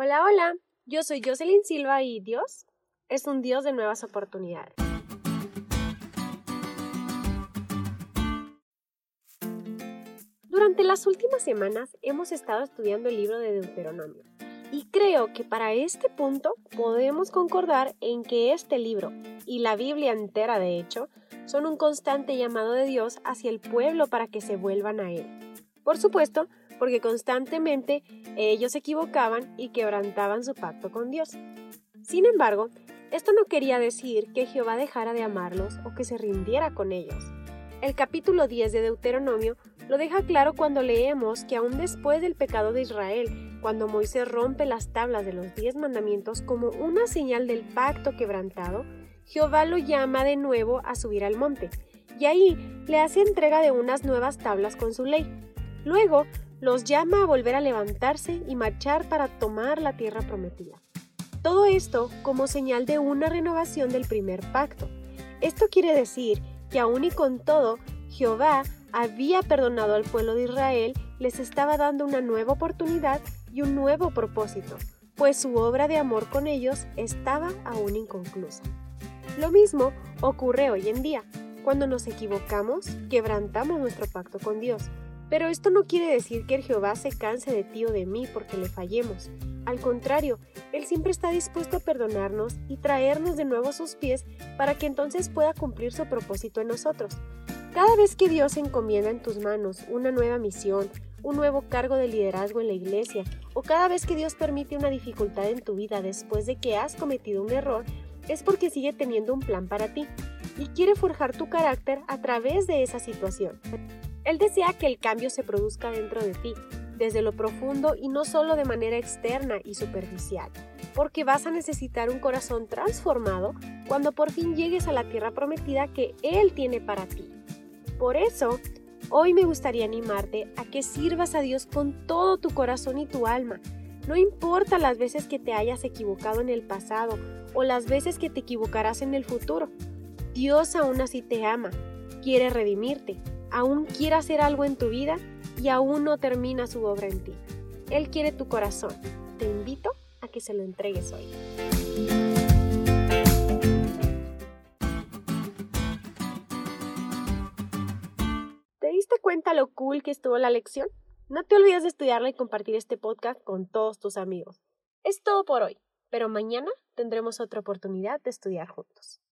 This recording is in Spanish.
Hola, hola, yo soy Jocelyn Silva y Dios es un Dios de nuevas oportunidades. Durante las últimas semanas hemos estado estudiando el libro de Deuteronomio y creo que para este punto podemos concordar en que este libro y la Biblia entera de hecho son un constante llamado de Dios hacia el pueblo para que se vuelvan a Él. Por supuesto, porque constantemente ellos se equivocaban y quebrantaban su pacto con Dios. Sin embargo, esto no quería decir que Jehová dejara de amarlos o que se rindiera con ellos. El capítulo 10 de Deuteronomio lo deja claro cuando leemos que aún después del pecado de Israel, cuando Moisés rompe las tablas de los diez mandamientos como una señal del pacto quebrantado, Jehová lo llama de nuevo a subir al monte, y ahí le hace entrega de unas nuevas tablas con su ley. Luego los llama a volver a levantarse y marchar para tomar la tierra prometida. Todo esto como señal de una renovación del primer pacto. Esto quiere decir que aún y con todo, Jehová había perdonado al pueblo de Israel, les estaba dando una nueva oportunidad y un nuevo propósito, pues su obra de amor con ellos estaba aún inconclusa. Lo mismo ocurre hoy en día. Cuando nos equivocamos, quebrantamos nuestro pacto con Dios. Pero esto no quiere decir que el Jehová se canse de ti o de mí porque le fallemos. Al contrario, Él siempre está dispuesto a perdonarnos y traernos de nuevo a sus pies para que entonces pueda cumplir su propósito en nosotros. Cada vez que Dios encomienda en tus manos una nueva misión, un nuevo cargo de liderazgo en la iglesia, o cada vez que Dios permite una dificultad en tu vida después de que has cometido un error, es porque sigue teniendo un plan para ti y quiere forjar tu carácter a través de esa situación. Él desea que el cambio se produzca dentro de ti, desde lo profundo y no solo de manera externa y superficial, porque vas a necesitar un corazón transformado cuando por fin llegues a la tierra prometida que Él tiene para ti. Por eso, hoy me gustaría animarte a que sirvas a Dios con todo tu corazón y tu alma. No importa las veces que te hayas equivocado en el pasado o las veces que te equivocarás en el futuro. Dios aún así te ama, quiere redimirte, aún quiere hacer algo en tu vida y aún no termina su obra en ti. Él quiere tu corazón. Te invito a que se lo entregues hoy. ¿Te diste cuenta lo cool que estuvo la lección? No te olvides de estudiarla y compartir este podcast con todos tus amigos. Es todo por hoy, pero mañana tendremos otra oportunidad de estudiar juntos.